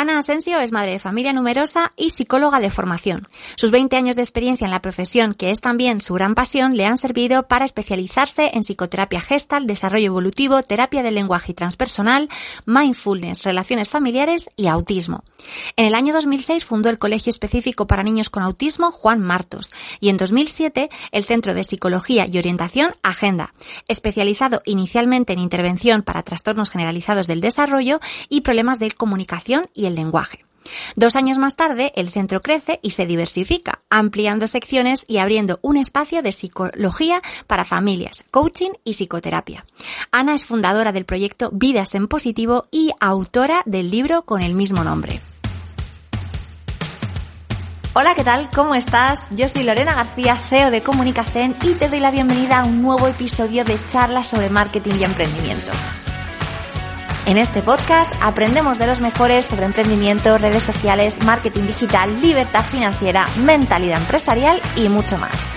Ana Asensio es madre de familia numerosa y psicóloga de formación. Sus 20 años de experiencia en la profesión, que es también su gran pasión, le han servido para especializarse en psicoterapia gestal, desarrollo evolutivo, terapia del lenguaje transpersonal, mindfulness, relaciones familiares y autismo. En el año 2006 fundó el Colegio Específico para Niños con Autismo Juan Martos y en 2007 el Centro de Psicología y Orientación Agenda, especializado inicialmente en intervención para trastornos generalizados del desarrollo y problemas de comunicación y el lenguaje. Dos años más tarde, el centro crece y se diversifica, ampliando secciones y abriendo un espacio de psicología para familias, coaching y psicoterapia. Ana es fundadora del proyecto Vidas en Positivo y autora del libro con el mismo nombre. Hola, ¿qué tal? ¿Cómo estás? Yo soy Lorena García, CEO de Comunicación y te doy la bienvenida a un nuevo episodio de charlas sobre marketing y emprendimiento. En este podcast aprendemos de los mejores sobre emprendimiento, redes sociales, marketing digital, libertad financiera, mentalidad empresarial y mucho más.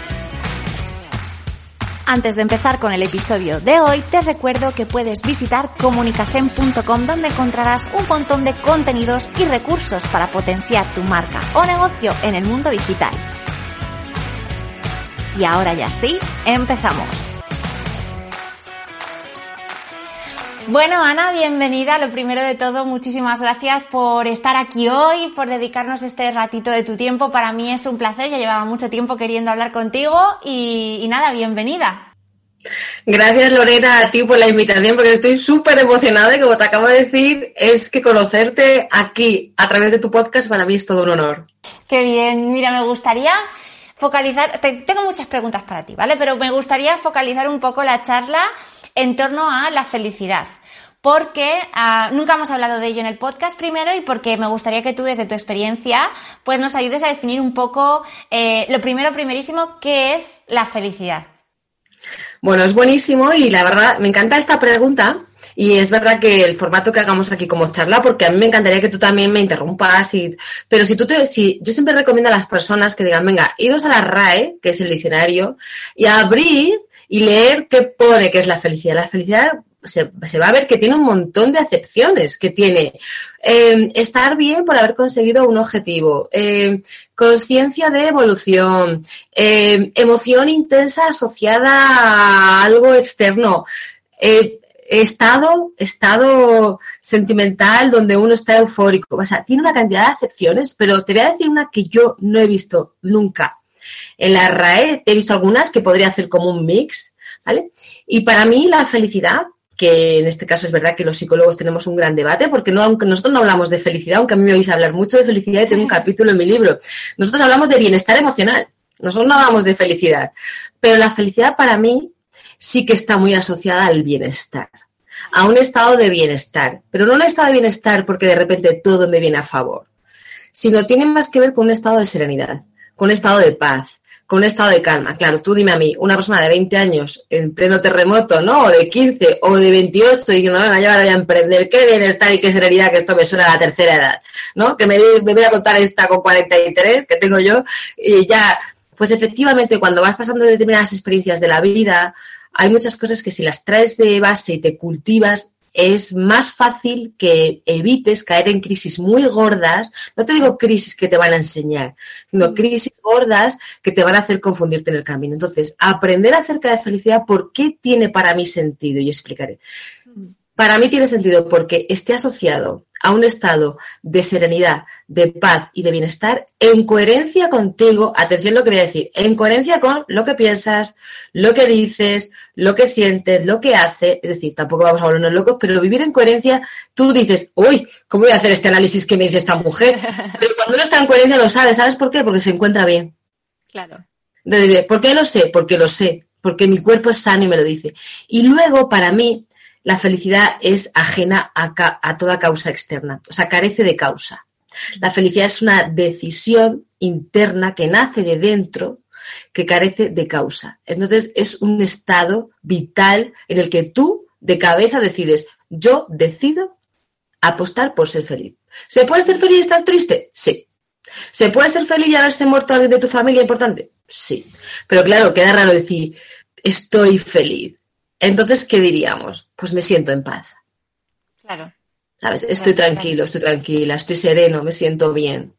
Antes de empezar con el episodio de hoy, te recuerdo que puedes visitar comunicacen.com donde encontrarás un montón de contenidos y recursos para potenciar tu marca o negocio en el mundo digital. Y ahora ya sí, empezamos. Bueno, Ana, bienvenida. Lo primero de todo, muchísimas gracias por estar aquí hoy, por dedicarnos este ratito de tu tiempo. Para mí es un placer, ya llevaba mucho tiempo queriendo hablar contigo y, nada, bienvenida. Gracias Lorena a ti por la invitación porque estoy súper emocionada y como te acabo de decir es que conocerte aquí a través de tu podcast para mí es todo un honor. Qué bien, mira, me gustaría focalizar, tengo muchas preguntas para ti, ¿vale? Pero me gustaría focalizar un poco la charla en torno a la felicidad porque ah, nunca hemos hablado de ello en el podcast primero y porque me gustaría que tú desde tu experiencia pues nos ayudes a definir un poco eh, lo primero, primerísimo, qué es la felicidad. Bueno, es buenísimo y la verdad me encanta esta pregunta y es verdad que el formato que hagamos aquí como charla, porque a mí me encantaría que tú también me interrumpas, y, pero si tú te, si, yo siempre recomiendo a las personas que digan, venga, iros a la RAE, que es el diccionario, y abrir y leer qué pone que es la felicidad. La felicidad se, va a ver que tiene un montón de acepciones, que tiene eh, estar bien por haber conseguido un objetivo, eh, conciencia de evolución, eh, emoción intensa asociada a algo externo, estado, estado sentimental donde uno está eufórico. O sea, tiene una cantidad de acepciones, pero te voy a decir una que yo no he visto nunca en la RAE he visto algunas que podría hacer como un mix, ¿vale? Y para mí la felicidad, que en este caso es verdad que los psicólogos tenemos un gran debate, porque no, aunque nosotros no hablamos de felicidad, aunque a mí me oís hablar mucho de felicidad y tengo un capítulo en mi libro, nosotros hablamos de bienestar emocional, nosotros no hablamos de felicidad, pero la felicidad para mí sí que está muy asociada al bienestar a un estado de bienestar, pero no un estado de bienestar porque de repente todo me viene a favor, sino tiene más que ver con un estado de serenidad, con un estado de paz, con un estado de calma. Claro, tú dime a mí, una persona de 20 años en pleno terremoto, ¿no? O de 15 o de 28 diciendo, venga, yo ahora voy a emprender, qué bienestar y qué serenidad que esto me suena a la tercera edad, ¿no? Que me, me voy a contar esta con 43 que tengo yo y ya, pues efectivamente cuando vas pasando determinadas experiencias de la vida, hay muchas cosas que si las traes de base y te cultivas, es más fácil que evites caer en crisis muy gordas. No te digo crisis que te van a enseñar, sino mm. crisis gordas que te van a hacer confundirte en el camino. Entonces, aprender acerca de felicidad, ¿por qué tiene para mí sentido? Y explicaré. Para mí tiene sentido porque esté asociado a un estado de serenidad, de paz y de bienestar en coherencia contigo, atención lo que voy a decir, en coherencia con lo que piensas, lo que dices, lo que sientes, lo que haces, es decir, tampoco vamos a volvernos locos, pero vivir en coherencia, tú dices, uy, ¿cómo voy a hacer este análisis que me dice esta mujer? Pero cuando uno está en coherencia lo sabe, ¿sabes por qué? Porque se encuentra bien. Claro. ¿Por qué lo sé? Porque lo sé, porque mi cuerpo es sano y me lo dice. Y luego, para mí, la felicidad es ajena a, toda causa externa, o sea, carece de causa. La felicidad es una decisión interna que nace de dentro, que carece de causa. Entonces es un estado vital en el que tú de cabeza decides, yo decido apostar por ser feliz. ¿Se puede ser feliz y estar triste? Sí. ¿Se puede ser feliz y haberse muerto alguien de tu familia importante? Sí. Pero claro, queda raro decir, estoy feliz. Entonces, ¿qué diríamos? Pues me siento en paz. Claro. ¿Sabes? Estoy tranquilo, estoy tranquila, estoy sereno, me siento bien.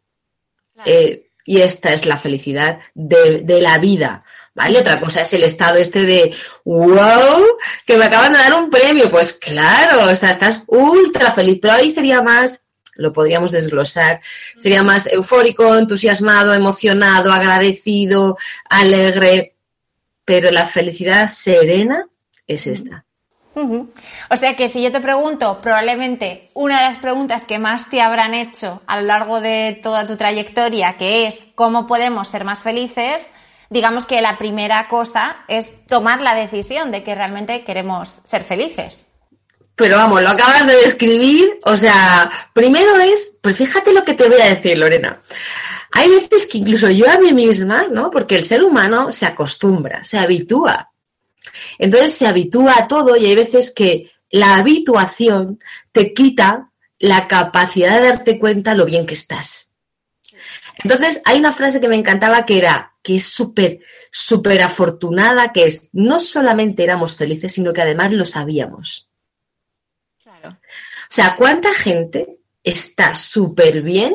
Eh, y esta es la felicidad de, de la vida. ¿Vale? Otra cosa es el estado este de, wow, que me acaban de dar un premio. Pues claro, o sea, estás ultra feliz, pero ahí sería más, lo podríamos desglosar, sería más eufórico, entusiasmado, emocionado, agradecido, alegre, pero la felicidad serena es esta. O sea que si yo te pregunto, probablemente una de las preguntas que más te habrán hecho a lo largo de toda tu trayectoria, que es cómo podemos ser más felices, digamos que la primera cosa es tomar la decisión de que realmente queremos ser felices. Pero vamos, lo acabas de describir, o sea, primero es, pues fíjate lo que te voy a decir, Lorena. Hay veces que incluso yo a mí misma, ¿no? Porque el ser humano se acostumbra, se habitúa. Entonces se habitúa a todo y hay veces que la habituación te quita la capacidad de darte cuenta lo bien que estás. Entonces, hay una frase que me encantaba que era, que es súper, súper afortunada, que es, no solamente éramos felices, sino que además lo sabíamos. Claro. O sea, ¿cuánta gente está súper bien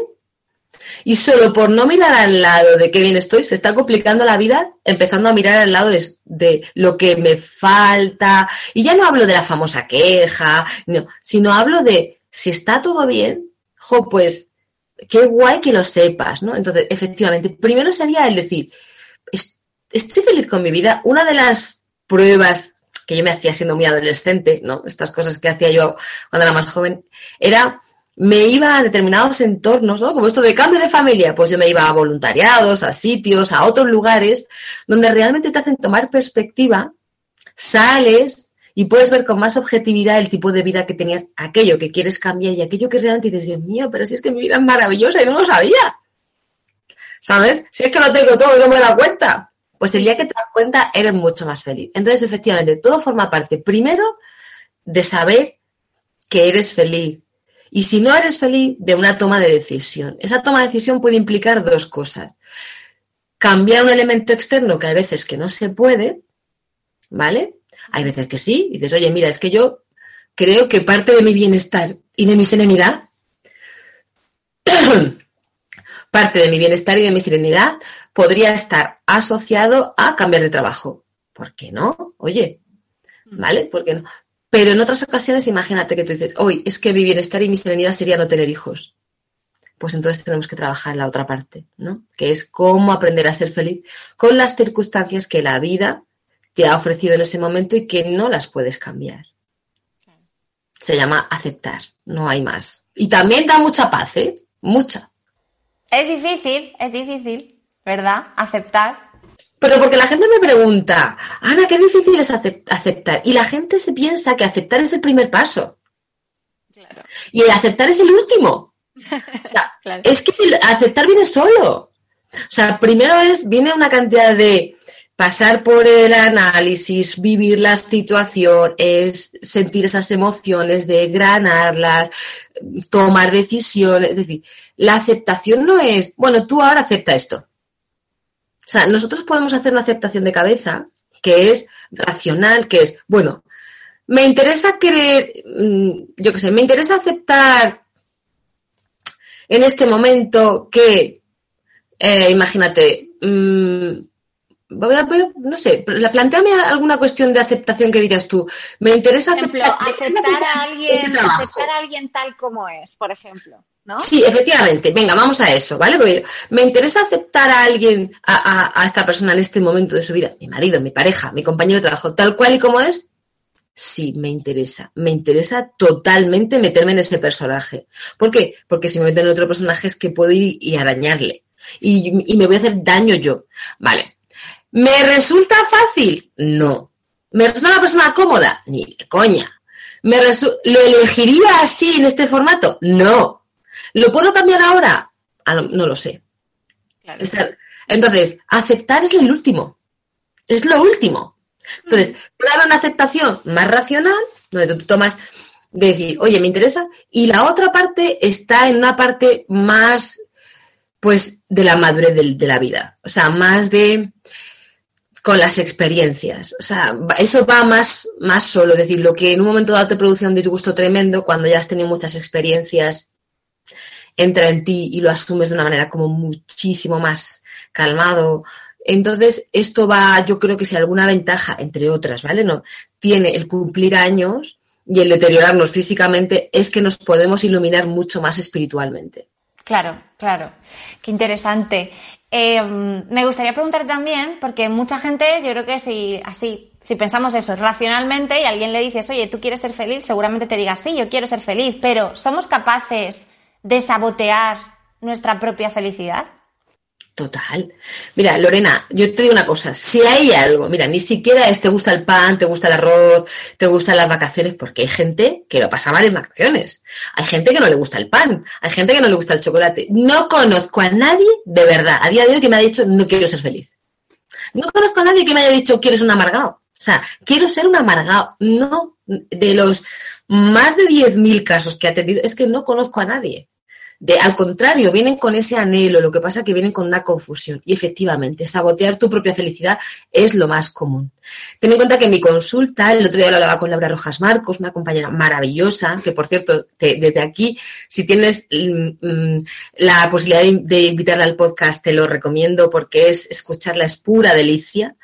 y solo por no mirar al lado de qué bien estoy, se está complicando la vida empezando a mirar al lado de, lo que me falta. Y ya no hablo de la famosa queja, no, sino hablo de si está todo bien, jo, pues qué guay que lo sepas, ¿no? Entonces, efectivamente, primero sería el decir, estoy feliz con mi vida. Una de las pruebas que yo me hacía siendo muy adolescente, ¿no? Estas cosas que hacía yo cuando era más joven, era me iba a determinados entornos, ¿no? Como esto de cambio de familia, pues yo me iba a voluntariados, a sitios, a otros lugares, donde realmente te hacen tomar perspectiva, sales, y puedes ver con más objetividad el tipo de vida que tenías, aquello que quieres cambiar y aquello que realmente dices, Dios mío, pero si es que mi vida es maravillosa y no lo sabía. ¿Sabes? Si es que lo tengo todo y no me da cuenta. Pues el día que te das cuenta, eres mucho más feliz. Entonces, efectivamente, todo forma parte, primero, de saber que eres feliz. Y si no eres feliz, de una toma de decisión. Esa toma de decisión puede implicar dos cosas. Cambiar un elemento externo que hay veces que no se puede, ¿vale? Hay veces que sí, y dices, oye, mira, es que yo creo que parte de mi bienestar y de mi serenidad, parte de mi bienestar y de mi serenidad podría estar asociado a cambiar de trabajo. ¿Por qué no? Oye, ¿vale? ¿Por qué no? Pero en otras ocasiones, imagínate que tú dices, hoy es que mi bienestar y mi serenidad sería no tener hijos. Pues entonces tenemos que trabajar en la otra parte, ¿no? Que es cómo aprender a ser feliz con las circunstancias que la vida te ha ofrecido en ese momento y que no las puedes cambiar. Se llama aceptar, no hay más. Y también da mucha paz, ¿eh? Mucha. Es difícil, es difícil, ¿verdad? Aceptar. Pero porque la gente me pregunta, Ana, qué difícil es aceptar. Y la gente se piensa que aceptar es el primer paso. Claro. Y aceptar es el último. O sea, es que aceptar viene solo. O sea, primero es, viene una cantidad de pasar por el análisis, vivir la situación, es sentir esas emociones, de granarlas, tomar decisiones. Es decir, la aceptación no es, bueno, tú ahora acepta esto. O sea, nosotros podemos hacer una aceptación de cabeza que es racional, que es, bueno, me interesa querer, mm, yo qué sé, me interesa aceptar en este momento que, eh, imagínate, mm, no sé, planteame alguna cuestión de aceptación que dirías tú. Me interesa aceptar, a alguien, este aceptar a alguien tal como es, por ejemplo. ¿No? Sí, efectivamente. Venga, vamos a eso, ¿vale? Porque me interesa aceptar a alguien, a, esta persona en este momento de su vida, mi marido, mi pareja, mi compañero de trabajo, tal cual y como es. Sí, me interesa. Me interesa totalmente meterme en ese personaje. ¿Por qué? Porque si me meto en otro personaje es que puedo ir y arañarle. Y, y me voy a hacer daño yo. Vale, ¿Me resulta fácil? No. ¿Me resulta una persona cómoda? Ni de coña. ¿Me ¿Lo elegiría así en este formato? No. ¿Lo puedo cambiar ahora? Ah, no, lo sé. Entonces, aceptar es el último. Es lo último. Entonces, puede haber una aceptación más racional, donde tú tomas de decir, oye, me interesa, y la otra parte está en una parte más, pues, de la madurez de la vida. O sea, más de con las experiencias. O sea, eso va más, más solo. Es decir, lo que en un momento dado te produce un disgusto tremendo, cuando ya has tenido muchas experiencias, entra en ti y lo asumes de una manera como muchísimo más calmado. Entonces, esto va, yo creo que si alguna ventaja, entre otras, ¿vale? No, tiene el cumplir años y el deteriorarnos físicamente, es que nos podemos iluminar mucho más espiritualmente. Claro, claro. Qué interesante. Eh, me gustaría preguntar también, porque mucha gente, yo creo que si así, si pensamos eso racionalmente y alguien le dices, oye, tú quieres ser feliz, seguramente te diga, sí, yo quiero ser feliz, pero ¿somos capaces de sabotear nuestra propia felicidad? Total. Mira, Lorena, yo te digo una cosa, si hay algo, mira, ni siquiera es te gusta el pan, te gusta el arroz, te gustan las vacaciones, porque hay gente que lo pasa mal en vacaciones. Hay gente que no le gusta el pan, hay gente que no le gusta el chocolate. No conozco a nadie de verdad, a día de hoy, que me haya dicho no quiero ser feliz. No conozco a nadie que me haya dicho quiero ser un amargado. O sea, quiero ser un amargado. No, de los más de 10.000 casos que ha tenido, es que no conozco a nadie al contrario, vienen con ese anhelo, lo que pasa es que vienen con una confusión. Y efectivamente, sabotear tu propia felicidad es lo más común. Ten en cuenta que en mi consulta, el otro día lo hablaba con Laura Rojas Marcos, una compañera maravillosa, que por cierto, desde aquí, si tienes mm, mm, la posibilidad de, invitarla al podcast, te lo recomiendo porque es escucharla, es pura delicia.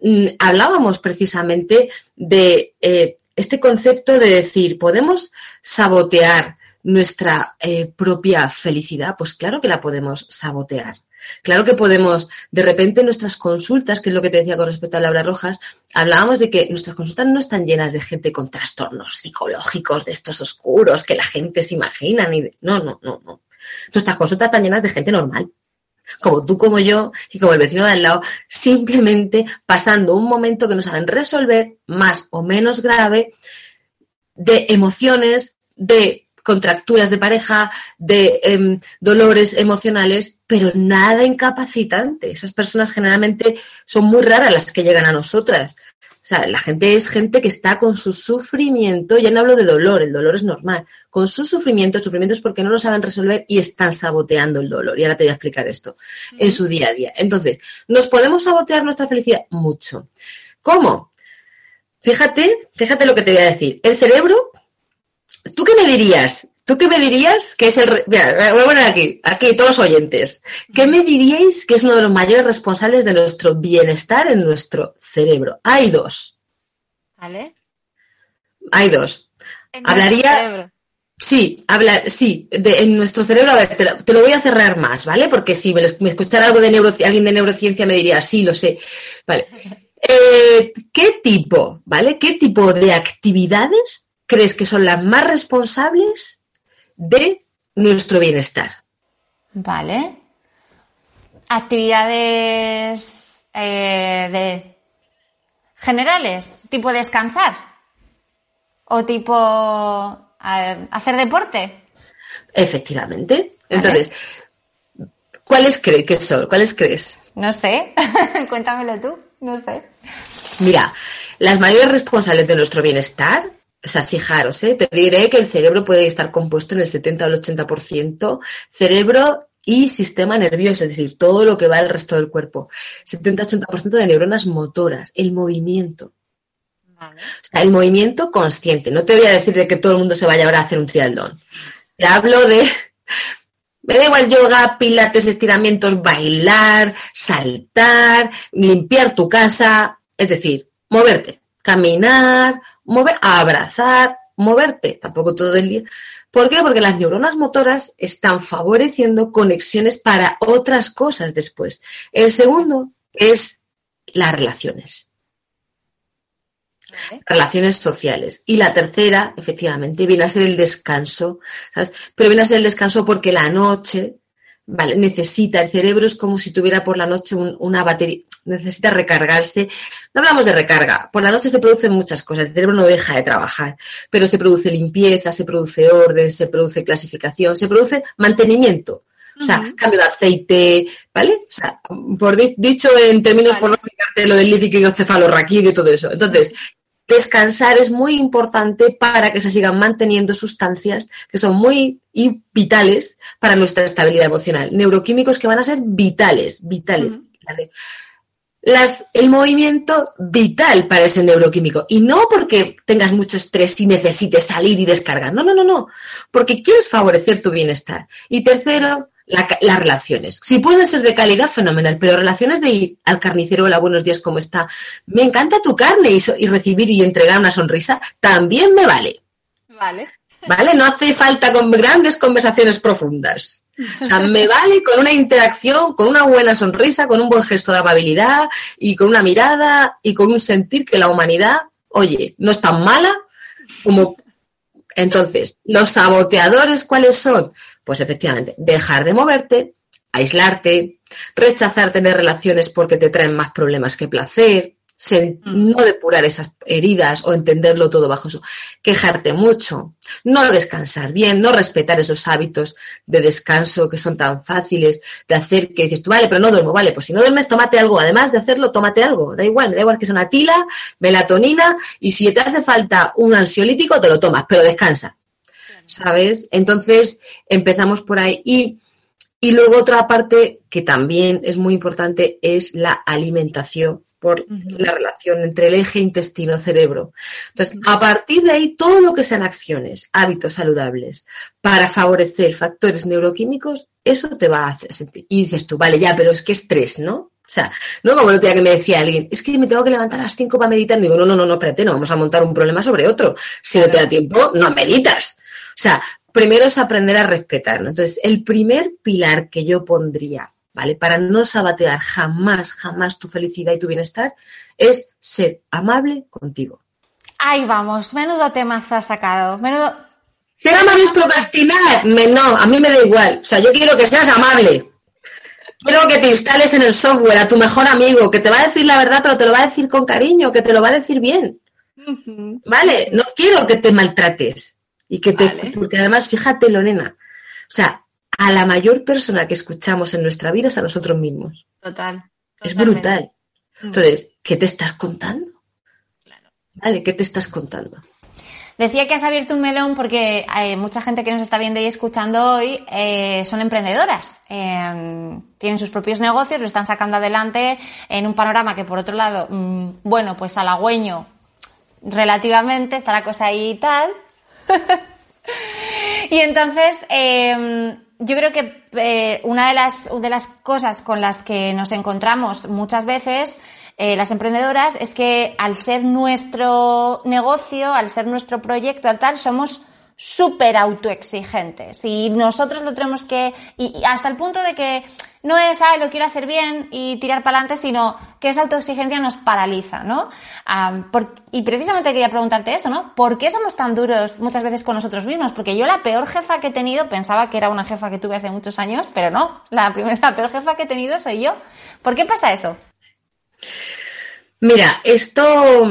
Mm, hablábamos precisamente de eh, este concepto de decir, podemos sabotear nuestra eh, propia felicidad, pues claro que la podemos sabotear. Claro que podemos, de repente nuestras consultas, que es lo que te decía con respecto a Laura Rojas, hablábamos de que nuestras consultas no están llenas de gente con trastornos psicológicos de estos oscuros que la gente se imagina. Ni No, no, no, no. Nuestras consultas están llenas de gente normal, como tú, como yo y como el vecino de al lado, simplemente pasando un momento que no saben resolver, más o menos grave, de emociones, de contracturas de pareja, de em, dolores emocionales, pero nada incapacitante. Esas personas generalmente son muy raras las que llegan a nosotras. O sea, la gente es gente que está con su sufrimiento, ya no hablo de dolor, el dolor es normal, con su sufrimiento, el sufrimiento es porque no lo saben resolver y están saboteando el dolor. Y ahora te voy a explicar esto en su día a día. Entonces, ¿nos podemos sabotear nuestra felicidad? Mucho. ¿Cómo? Fíjate, fíjate lo que te voy a decir. El cerebro ¿Tú qué me dirías? ¿Tú qué me dirías que es el... Mira, voy a poner aquí, aquí, todos los oyentes. ¿Qué me diríais que es uno de los mayores responsables de nuestro bienestar en nuestro cerebro? Hay dos. ¿Vale? Hay dos. Hablaría... Sí, hablar, sí, en nuestro cerebro, a ver, te lo, voy a cerrar más, ¿vale? Porque si me, escuchara algo de alguien de neurociencia me diría, sí, lo sé. Vale. Eh, ¿Qué tipo, ¿vale? ¿Qué tipo de actividades crees que son las más responsables de nuestro bienestar? Vale. Actividades eh, de generales, tipo descansar o tipo hacer deporte. Efectivamente. Entonces, ¿cuáles crees que son? ¿Cuáles crees? No sé. Cuéntamelo tú. No sé. Mira, las mayores responsables de nuestro bienestar o sea, fijaros, ¿eh? te diré que el cerebro puede estar compuesto en el 70 o el 80% cerebro y sistema nervioso, es decir, todo lo que va al resto del cuerpo. 70-80% de neuronas motoras, el movimiento. O sea, el movimiento consciente. No te voy a decir de que todo el mundo se vaya ahora a hacer un triatlón. Te hablo de me da igual yoga, pilates, estiramientos, bailar, saltar, limpiar tu casa, es decir, moverte caminar, mover, abrazar, moverte, tampoco todo el día. ¿Por qué? Porque las neuronas motoras están favoreciendo conexiones para otras cosas después. El segundo es las relaciones. Relaciones sociales. Y la tercera, efectivamente, viene a ser el descanso, ¿sabes? Pero viene a ser el descanso porque la noche Vale, necesita, el cerebro es como si tuviera por la noche una batería, necesita recargarse. No hablamos de recarga, por la noche se producen muchas cosas, el cerebro no deja de trabajar, pero se produce limpieza, se produce orden, se produce clasificación, se produce mantenimiento. O sea, cambio de aceite, ¿vale? O sea, por dicho en términos por no explicarte lo del líquido cefalorraquídeo y todo eso. Entonces, descansar es muy importante para que se sigan manteniendo sustancias que son muy vitales para nuestra estabilidad emocional. Neuroquímicos que van a ser vitales, vitales. Las, el movimiento vital para ese neuroquímico. Y no porque tengas mucho estrés y necesites salir y descargar. No, no, no, no. Porque quieres favorecer tu bienestar. Y tercero, las relaciones. Si pueden ser de calidad, fenomenal, pero relaciones de ir al carnicero, hola, buenos días, ¿cómo está? Me encanta tu carne y, y recibir y entregar una sonrisa, también me vale. Vale. ¿Vale? No hace falta con grandes conversaciones profundas. O sea, me vale con una interacción, con una buena sonrisa, con un buen gesto de amabilidad y con una mirada y con un sentir que la humanidad, oye, no es tan mala como... Entonces, ¿los saboteadores cuáles son? Pues efectivamente, dejar de moverte, aislarte, rechazar tener relaciones porque te traen más problemas que placer, Mm. no depurar esas heridas o entenderlo todo bajo eso, quejarte mucho, no descansar bien, no respetar esos hábitos de descanso que son tan fáciles de hacer que dices tú, vale, pero no duermo, vale, pues si no duermes, tómate algo, además de hacerlo, tómate algo, da igual, me da igual que sea una tila, melatonina, y si te hace falta un ansiolítico, te lo tomas, pero descansa, ¿sabes? Entonces empezamos por ahí y y luego otra parte que también es muy importante es la alimentación por la relación entre el eje intestino-cerebro. Entonces, a partir de ahí, todo lo que sean acciones, hábitos saludables para favorecer factores neuroquímicos, eso te va a hacer sentir. Y dices tú, vale, ya, pero es que estrés, ¿no? O sea, no como el otro día que me decía alguien, es que me tengo que levantar a las 5 para meditar. Y digo, no, no, no, no, espérate, no vamos a montar un problema sobre otro. Si no te da tiempo, no meditas. O sea, primero es aprender a respetar. Entonces, el primer pilar que yo pondría ¿vale? Para no sabatear jamás, jamás tu felicidad y tu bienestar, es ser amable contigo. Ahí vamos, menudo temazo has sacado, menudo... Ser amable es procrastinar. no, a mí me da igual. O sea, yo quiero que seas amable. Quiero que te instales en el software a tu mejor amigo, que te va a decir la verdad, pero te lo va a decir con cariño, que te lo va a decir bien. ¿Vale? No quiero que te maltrates. Y que te, porque además, fíjate, Lorena, o sea, a la mayor persona que escuchamos en nuestra vida es a nosotros mismos. Total. Es brutal. Mm. Entonces, ¿qué te estás contando? Claro. Vale, ¿qué te estás contando? Decía que has abierto un melón porque hay eh, mucha gente que nos está viendo y escuchando hoy eh, son emprendedoras. Em, tienen sus propios negocios, lo están sacando adelante en un panorama que, por otro lado, mm, bueno, pues halagüeño relativamente, está la cosa ahí y tal. y entonces, eh, yo creo que eh, una de las, de las cosas con las que nos encontramos muchas veces eh, las emprendedoras es que al ser nuestro negocio, al ser nuestro proyecto, al tal, somos súper autoexigentes y nosotros lo tenemos que, y, hasta el punto de que no es, ah, lo quiero hacer bien y tirar para adelante, sino que esa autoexigencia nos paraliza, ¿no? y precisamente quería preguntarte eso, ¿no? ¿Por qué somos tan duros muchas veces con nosotros mismos? Porque yo la peor jefa que he tenido, pensaba que era una jefa que tuve hace muchos años, pero no, la primera, la peor jefa que he tenido soy yo. ¿Por qué pasa eso? Mira, esto,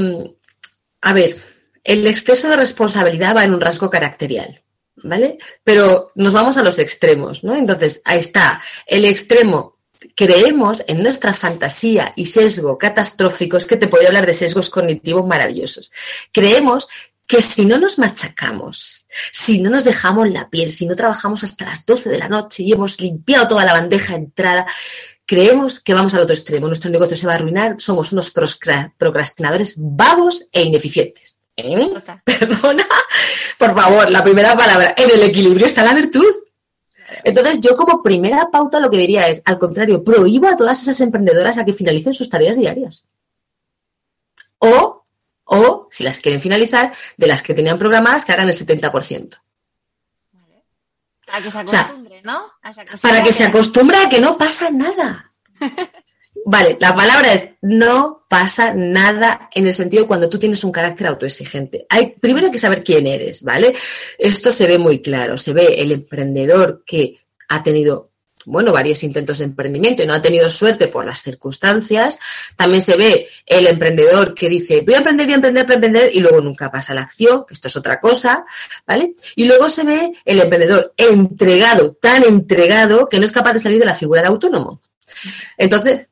a ver, el exceso de responsabilidad va en un rasgo caracterial, ¿vale? Pero nos vamos a los extremos, ¿no? Entonces, ahí está, el extremo. Creemos en nuestra fantasía y sesgo catastrófico, es que te podría hablar de sesgos cognitivos maravillosos. Creemos que si no nos machacamos, si no nos dejamos la piel, si no trabajamos hasta las 12 de la noche y hemos limpiado toda la bandeja de entrada, creemos que vamos al otro extremo, nuestro negocio se va a arruinar, somos unos procrastinadores vagos e ineficientes. ¿Eh? Perdona, por favor, la primera palabra. En el equilibrio está la virtud. Entonces, yo como primera pauta lo que diría es, al contrario, prohíbo a todas esas emprendedoras a que finalicen sus tareas diarias. O, o, si las quieren finalizar, de las que tenían programadas, que hagan el 70%. Para que se acostumbre, ¿no? para que se acostumbre a que no pasa nada. Vale, la palabra es no pasa nada en el sentido cuando tú tienes un carácter autoexigente. Hay, primero hay que saber quién eres, ¿vale? Esto se ve muy claro. Se ve el emprendedor que ha tenido, bueno, varios intentos de emprendimiento y no ha tenido suerte por las circunstancias. También se ve el emprendedor que dice, voy a emprender, voy a emprender, voy a emprender y luego nunca pasa la acción, que esto es otra cosa, ¿vale? Y luego se ve el emprendedor entregado, tan entregado que no es capaz de salir de la figura de autónomo. Entonces,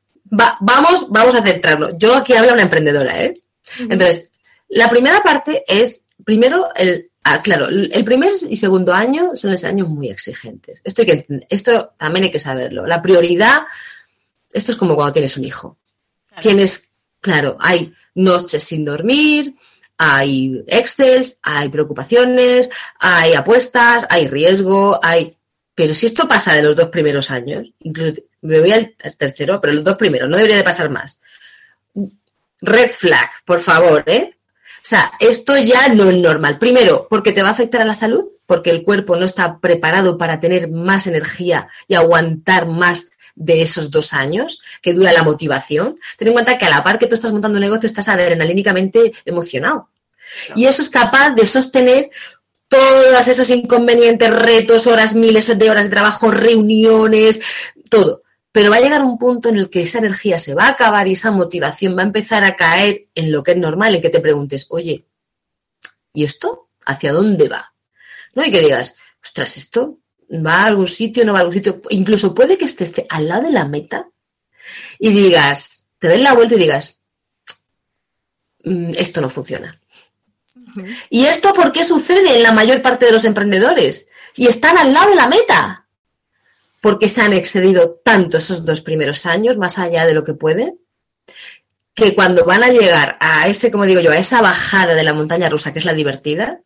vamos, vamos a centrarnos. Yo aquí hablo una emprendedora, ¿eh? Entonces, la primera parte es, primero, el, ah, claro, el primer y segundo año son los años muy exigentes. Esto, que, esto también hay que saberlo. La prioridad, esto es como cuando tienes un hijo. Tienes, claro, hay noches sin dormir, hay excels, hay preocupaciones, hay apuestas, hay riesgo, hay... Pero si esto pasa de los dos primeros años, incluso me voy al tercero, pero los dos primeros, no debería de pasar más. Red flag, por favor, ¿eh? O sea, esto ya no es normal. Primero, porque te va a afectar a la salud, porque el cuerpo no está preparado para tener más energía y aguantar más de esos dos años que dura la motivación. Ten en cuenta que a la par que tú estás montando un negocio estás adrenalínicamente emocionado. Y eso es capaz de sostener todos esos inconvenientes, retos, horas, miles de horas de trabajo, reuniones, todo. Pero va a llegar un punto en el que esa energía se va a acabar y esa motivación va a empezar a caer en lo que es normal, en que te preguntes, oye, ¿y esto? ¿Hacia dónde va? ¿No? Y que digas, ostras, esto va a algún sitio, no va a algún sitio. Incluso puede que esté, esté al lado de la meta y digas, te den la vuelta y digas, mm, esto no funciona. ¿Y esto por qué sucede en la mayor parte de los emprendedores? Y están al lado de la meta. Porque se han excedido tanto esos dos primeros años, más allá de lo que pueden, que cuando van a llegar a ese, como digo yo, a esa bajada de la montaña rusa, que es la divertida,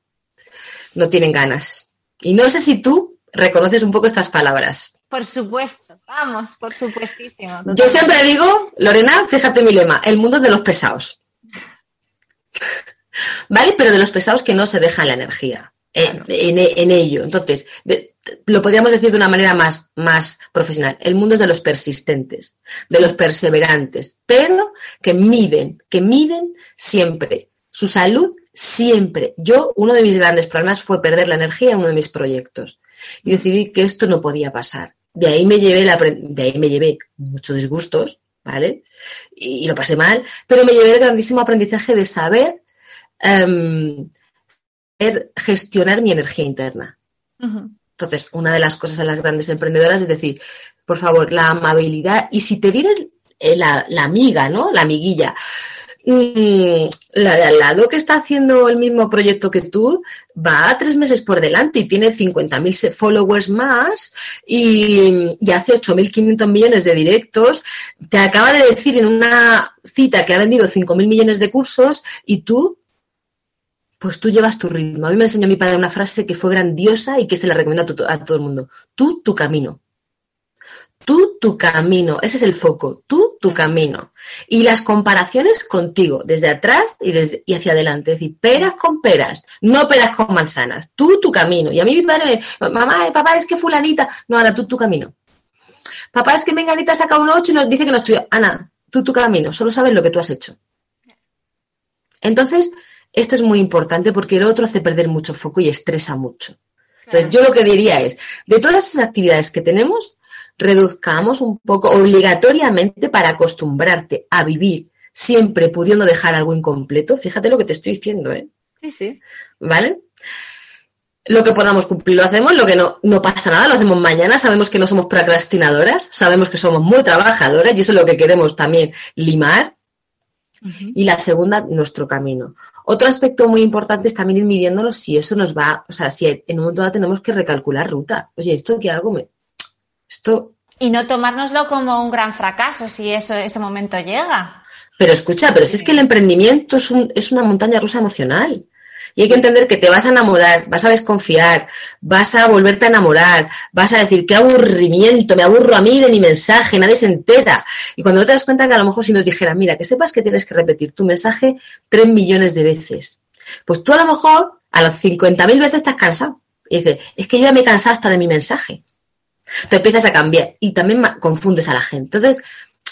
no tienen ganas. Y no sé si tú reconoces un poco estas palabras. Por supuesto, vamos, por supuestísimo. Yo siempre digo, Lorena, fíjate mi lema, el mundo de los pesados. ¿Vale? Pero de los pesados que no se dejan la energía eh, en, ello. Entonces, lo podríamos decir de una manera más, más profesional. El mundo es de los persistentes, de los perseverantes, pero que miden, que miden siempre su salud siempre. Yo, uno de mis grandes problemas fue perder la energía en uno de mis proyectos y decidí que esto no podía pasar. De ahí me llevé, la, de ahí me llevé muchos disgustos, ¿vale? Y, lo pasé mal, pero me llevé el grandísimo aprendizaje de saber em, gestionar mi energía interna. Entonces, una de las cosas a las grandes emprendedoras es decir, por favor, la amabilidad y si te viene la, la amiga, ¿no? La amiguilla, Mm, la de al lado que está haciendo el mismo proyecto que tú va a tres meses por delante y tiene 50.000 followers más y, y hace 8.500 millones de directos. Te acaba de decir en una cita que ha vendido 5.000 millones de cursos y tú pues tú llevas tu ritmo. A mí me enseñó mi padre una frase que fue grandiosa y que se la recomiendo a, todo el mundo. Tú, tu camino. Tú, tu camino. Ese es el foco. Tú, tu camino. Y las comparaciones contigo, desde atrás y, desde, y hacia adelante. Es decir, peras con peras, no peras con manzanas. Tú, tu camino. Y a mí mi padre me mamá, papá, es que fulanita. No, Ana, tú, tu camino. Papá, es que menganita saca un 8 y nos dice que no estudia. Ana, tú, tu camino. Solo sabes lo que tú has hecho. Entonces, esto es muy importante porque el otro hace perder mucho foco y estresa mucho. Entonces, yo lo que diría es, de todas esas actividades que tenemos, reduzcamos un poco obligatoriamente para acostumbrarte a vivir siempre pudiendo dejar algo incompleto. Fíjate lo que te estoy diciendo, ¿eh? Sí, sí. ¿Vale? Lo que podamos cumplir lo hacemos, lo que no, no pasa nada, lo hacemos mañana. Sabemos que no somos procrastinadoras, sabemos que somos muy trabajadoras y eso es lo que queremos también limar. Y la segunda, nuestro camino. Otro aspecto muy importante es también ir midiéndolo si eso nos va, o sea, si en un momento dado tenemos que recalcular ruta. Oye, ¿esto qué hago? Me, esto... Y no tomárnoslo como un gran fracaso si eso, ese momento llega. Pero escucha, pero si es que el emprendimiento es, un, es una montaña rusa emocional. Y hay que entender que te vas a enamorar, vas a desconfiar, vas a volverte a enamorar, vas a decir, qué aburrimiento, me aburro a mí de mi mensaje, nadie se entera. Y cuando no te das cuenta que a lo mejor si nos dijeran, mira, que sepas que tienes que repetir tu mensaje tres millones de veces, pues tú a lo mejor a las 50.000 veces estás cansado. Y dices, es que yo ya me he cansado hasta de mi mensaje. Te empiezas a cambiar y también confundes a la gente. Entonces,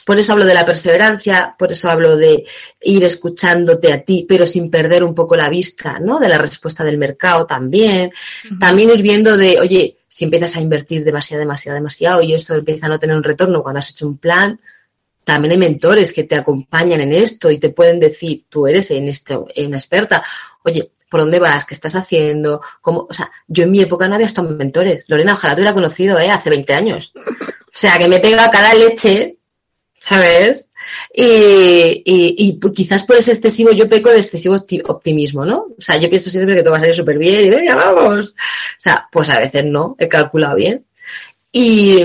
por eso hablo de la perseverancia, por eso hablo de ir escuchándote a ti, pero sin perder un poco la vista, ¿no? De la respuesta del mercado también. También ir viendo de, oye, si empiezas a invertir demasiado, demasiado, demasiado y eso empieza a no tener un retorno cuando has hecho un plan, también hay mentores que te acompañan en esto y te pueden decir, tú eres en esto, una experta, oye, por dónde vas, qué estás haciendo, cómo, o sea, yo en mi época no había estado mentores. Lorena, ojalá te hubiera conocido, ¿eh? Hace 20 años. O sea, que me pega cada leche, ¿sabes? Y, y, quizás por ese excesivo, yo peco de excesivo optimismo, ¿no? O sea, yo pienso siempre que todo va a salir súper bien y venga, vamos. O sea, pues a veces no, he calculado bien. Y,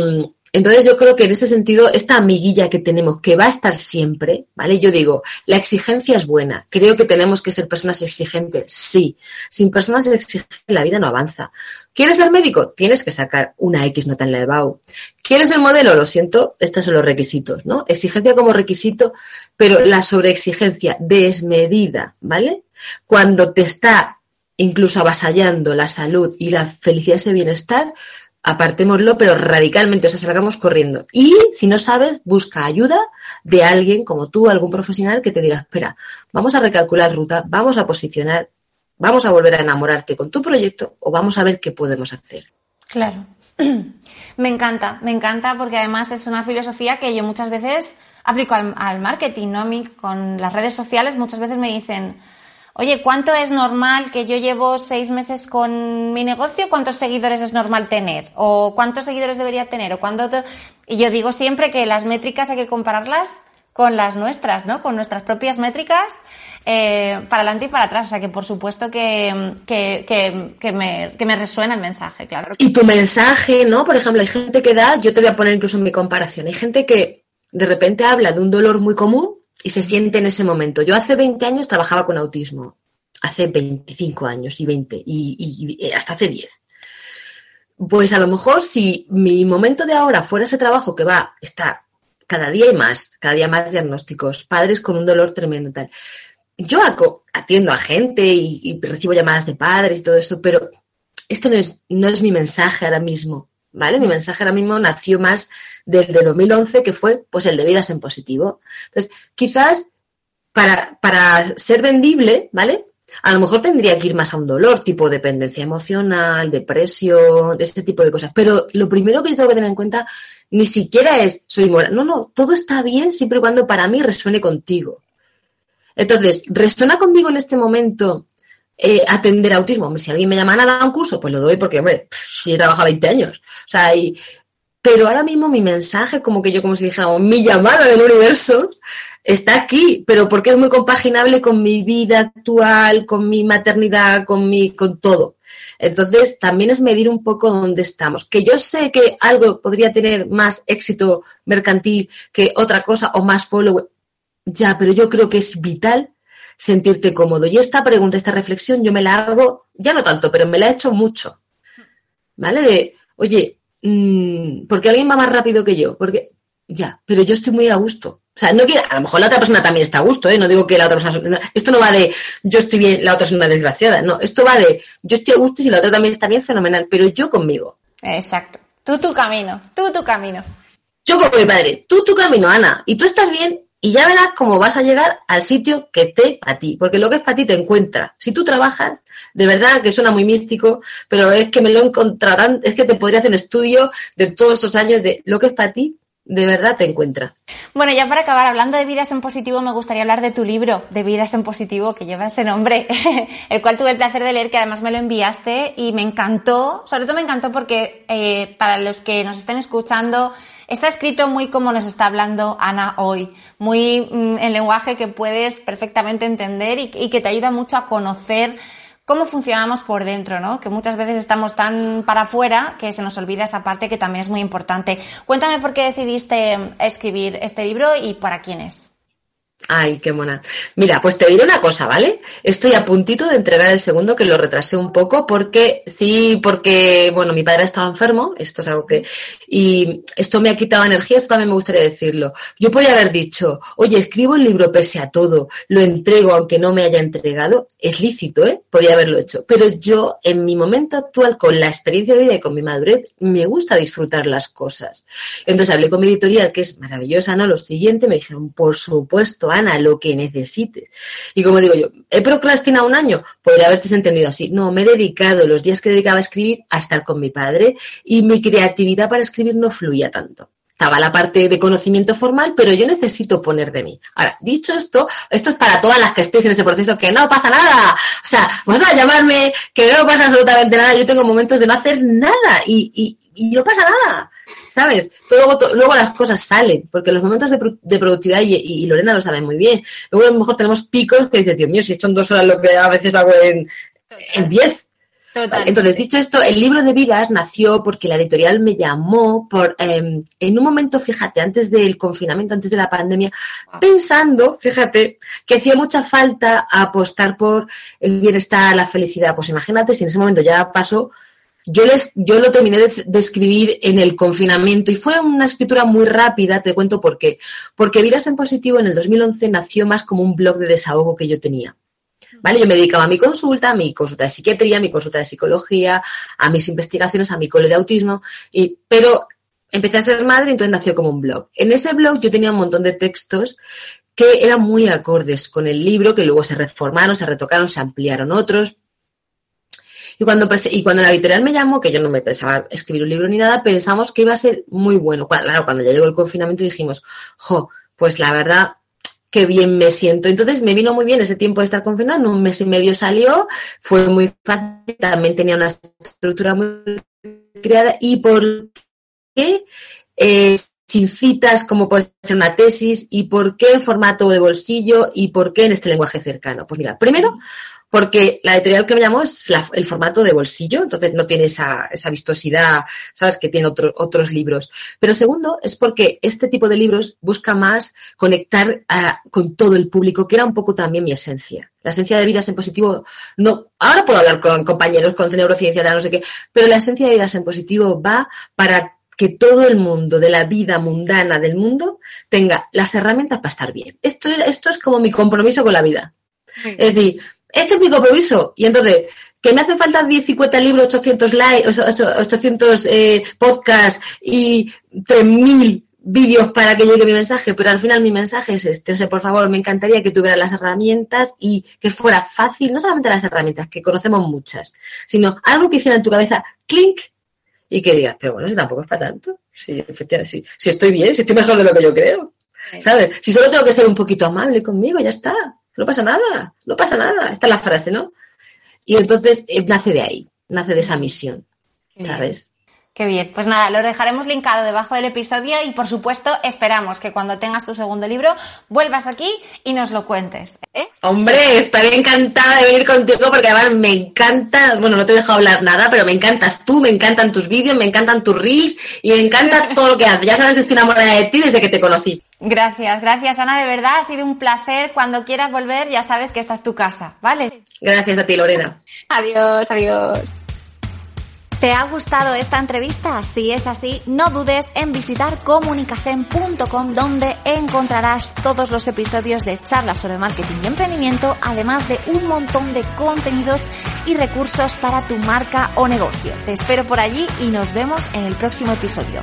entonces yo creo que en ese sentido, esta amiguilla que tenemos, que va a estar siempre, ¿vale? Yo digo, la exigencia es buena. Creo que tenemos que ser personas exigentes, sí. Sin personas exigentes la vida no avanza. ¿Quieres ser médico? Tienes que sacar una X nota en la EBAU. ¿Quieres el modelo? Lo siento, estos son los requisitos, ¿no? Exigencia como requisito, pero la sobreexigencia desmedida, ¿vale? Cuando te está incluso avasallando la salud y la felicidad y ese bienestar, apartémoslo, pero radicalmente, o sea, salgamos corriendo. Y si no sabes, busca ayuda de alguien como tú, algún profesional que te diga, espera, vamos a recalcular ruta, vamos a posicionar, vamos a volver a enamorarte con tu proyecto o vamos a ver qué podemos hacer. Claro. Me encanta, me encanta porque además es una filosofía que yo muchas veces aplico al, marketing, ¿no? A mí con las redes sociales muchas veces me dicen, Oye, ¿cuánto es normal que yo llevo seis meses con mi negocio? ¿Cuántos seguidores es normal tener? ¿O cuántos seguidores debería tener? ¿O cuánto Y yo digo siempre que las métricas hay que compararlas con las nuestras, ¿no? Con nuestras propias métricas eh, para adelante y para atrás. O sea que por supuesto que, que, que, me, que me resuena el mensaje, claro. Y tu mensaje, ¿no? Por ejemplo, hay gente que da, yo te voy a poner incluso en mi comparación, hay gente que de repente habla de un dolor muy común y se siente en ese momento. Yo hace 20 años trabajaba con autismo, hace 25 años y 20 y, hasta hace 10. Pues a lo mejor si mi momento de ahora fuera ese trabajo que va, está cada día hay más, cada día más diagnósticos, padres con un dolor tremendo tal. Yo atiendo a gente y, recibo llamadas de padres y todo eso, pero este no es, no es mi mensaje ahora mismo. ¿Vale? Mi mensaje ahora mismo nació más desde 2011, que fue pues el de vidas en positivo. Entonces, quizás para, para ser vendible, ¿vale? A lo mejor tendría que ir más a un dolor, tipo dependencia emocional, depresión, ese tipo de cosas. Pero lo primero que yo tengo que tener en cuenta ni siquiera es soy moral. No, no, todo está bien siempre y cuando para mí resuene contigo. Entonces, ¿resuena conmigo en este momento eh, atender autismo. si alguien me llama a dar un curso, pues lo doy porque, hombre, si he trabajado 20 años. O sea, y, pero ahora mismo mi mensaje, como que yo, como si dijéramos, mi llamada del universo, está aquí, pero porque es muy compaginable con mi vida actual, con mi maternidad, con mi, con todo. Entonces, también es medir un poco dónde estamos. Que yo sé que algo podría tener más éxito mercantil que otra cosa o más follow. Ya, pero yo creo que es vital sentirte cómodo. Y esta pregunta, esta reflexión, yo me la hago, ya no tanto, pero me la he hecho mucho. ¿Vale? De, oye, mmm, ¿por qué alguien va más rápido que yo? Porque, ya, pero yo estoy muy a gusto. O sea, no quiero, a lo mejor la otra persona también está a gusto, ¿eh? No digo que la otra persona. Esto no va de yo estoy bien, la otra es una desgraciada. No, esto va de yo estoy a gusto y si la otra también está bien, fenomenal. Pero yo conmigo. Exacto. Tú tu camino, tú tu camino. Yo como mi padre, tú tu camino, Ana. Y tú estás bien y ya verás cómo vas a llegar al sitio que te para ti, porque lo que es para ti te encuentra. Si tú trabajas, de verdad que suena muy místico, pero es que me lo encontrarán, es que te podría hacer un estudio de todos estos años de lo que es para ti, de verdad te encuentra. Bueno, ya para acabar, hablando de vidas en positivo, me gustaría hablar de tu libro, de vidas en positivo, que lleva ese nombre, el cual tuve el placer de leer, que además me lo enviaste y me encantó, sobre todo me encantó porque eh, para los que nos estén escuchando, Está escrito muy como nos está hablando Ana hoy, muy mm, en lenguaje que puedes perfectamente entender y, que te ayuda mucho a conocer cómo funcionamos por dentro, ¿no? Que muchas veces estamos tan para afuera que se nos olvida esa parte que también es muy importante. Cuéntame por qué decidiste escribir este libro y para quién es. Ay, qué mona. Mira, pues te diré una cosa, ¿vale? Estoy a puntito de entregar el segundo, que lo retrasé un poco, porque sí, porque, bueno, mi padre estaba enfermo, esto es algo que, y esto me ha quitado energía, esto también me gustaría decirlo. Yo podría haber dicho, oye, escribo el libro pese a todo, lo entrego aunque no me haya entregado, es lícito, ¿eh? Podría haberlo hecho. Pero yo, en mi momento actual, con la experiencia de vida y con mi madurez, me gusta disfrutar las cosas. Entonces hablé con mi editorial, que es maravillosa, ¿no? Lo siguiente, me dijeron, por supuesto, Lo que necesites. Y como digo yo, ¿he procrastinado un año? Podría haberte entendido así. No, me he dedicado los días que dedicaba a escribir a estar con mi padre y mi creatividad para escribir no fluía tanto estaba la parte de conocimiento formal, pero yo necesito poner de mí. Ahora, dicho esto, esto es para todas las que estéis en ese proceso, que no pasa nada. O sea, vas a llamarme, que no pasa absolutamente nada. Yo tengo momentos de no hacer nada y, y, y no pasa nada. ¿Sabes? Luego, luego las cosas salen, porque los momentos de, productividad, y, Lorena lo sabe muy bien, luego a lo mejor tenemos picos que dices, Dios mío, si son dos horas lo que a veces hago en, en diez. Entonces, dicho esto, el libro de vidas nació porque la editorial me llamó por, em, en un momento, fíjate, antes del confinamiento, antes de la pandemia, pensando, fíjate, que hacía mucha falta apostar por el bienestar, la felicidad. Pues imagínate si en ese momento ya pasó, yo, les, yo lo terminé de, escribir en el confinamiento y fue una escritura muy rápida, te cuento por qué. Porque Vidas en Positivo en el 2011 nació más como un blog de desahogo que yo tenía. ¿Vale? Yo me dedicaba a mi consulta, a mi consulta de psiquiatría, a mi consulta de psicología, a mis investigaciones, a mi cole de autismo, y, pero empecé a ser madre y entonces nació como un blog. En ese blog yo tenía un montón de textos que eran muy acordes con el libro, que luego se reformaron, se retocaron, se ampliaron otros. Y cuando, y cuando la editorial me llamó, que yo no me pensaba escribir un libro ni nada, pensamos que iba a ser muy bueno. Claro, cuando ya llegó el confinamiento dijimos, jo, pues la verdad, qué bien me siento. Entonces me vino muy bien ese tiempo de estar confinado, en un mes y medio salió, fue muy fácil, también tenía una estructura muy creada. ¿Y por qué? Eh, sin citas como puede ser una tesis y por qué en formato de bolsillo y por qué en este lenguaje cercano. Pues mira, primero, porque la editorial que me llamó es el formato de bolsillo, entonces no tiene esa, esa vistosidad, ¿sabes?, que tiene otros otros libros. Pero segundo, es porque este tipo de libros busca más conectar ah, con todo el público, que era un poco también mi esencia. La esencia de vidas en positivo, no, ahora puedo hablar con compañeros con neurociencia, no sé qué, pero la esencia de vidas en positivo va para que todo el mundo de la vida mundana del mundo tenga las herramientas para estar bien. Esto, esto es como mi compromiso con la vida. Es decir, este es mi compromiso. Y entonces, que me hacen falta 10, 50 libros, 800 likes, 800 eh, podcasts y 3.000 vídeos para que llegue mi mensaje, pero al final mi mensaje es este. O sea, por favor, me encantaría que tuvieras las herramientas y que fuera fácil, no solamente las herramientas, que conocemos muchas, sino algo que hiciera en tu cabeza, clink, y que digas, pero bueno, si tampoco es para tanto. Si, efectivamente, si estoy bien, si estoy mejor de lo que yo creo. ¿Sabes? Si solo tengo que ser un poquito amable conmigo, ya está. No pasa nada, no pasa nada. Esta es la frase, ¿no? Y entonces eh, nace de ahí, nace de esa misión, ¿sabes? Qué bien, pues nada, lo dejaremos linkado debajo del episodio y por supuesto esperamos que cuando tengas tu segundo libro vuelvas aquí y nos lo cuentes. ¿eh? Hombre, estaré encantada de venir contigo porque además me encanta, bueno, no te he dejado hablar nada, pero me encantas tú, me encantan tus vídeos, me encantan tus reels y me encanta todo lo que haces. Ya sabes que estoy enamorada de ti desde que te conocí. Gracias, gracias Ana, de verdad ha sido un placer. Cuando quieras volver ya sabes que esta es tu casa, ¿vale? Gracias a ti, Lorena. Adiós, adiós. ¿Te ha gustado esta entrevista? Si es así, no dudes en visitar comunicacen.com donde encontrarás todos los episodios de charlas sobre marketing y emprendimiento, además de un montón de contenidos y recursos para tu marca o negocio. Te espero por allí y nos vemos en el próximo episodio.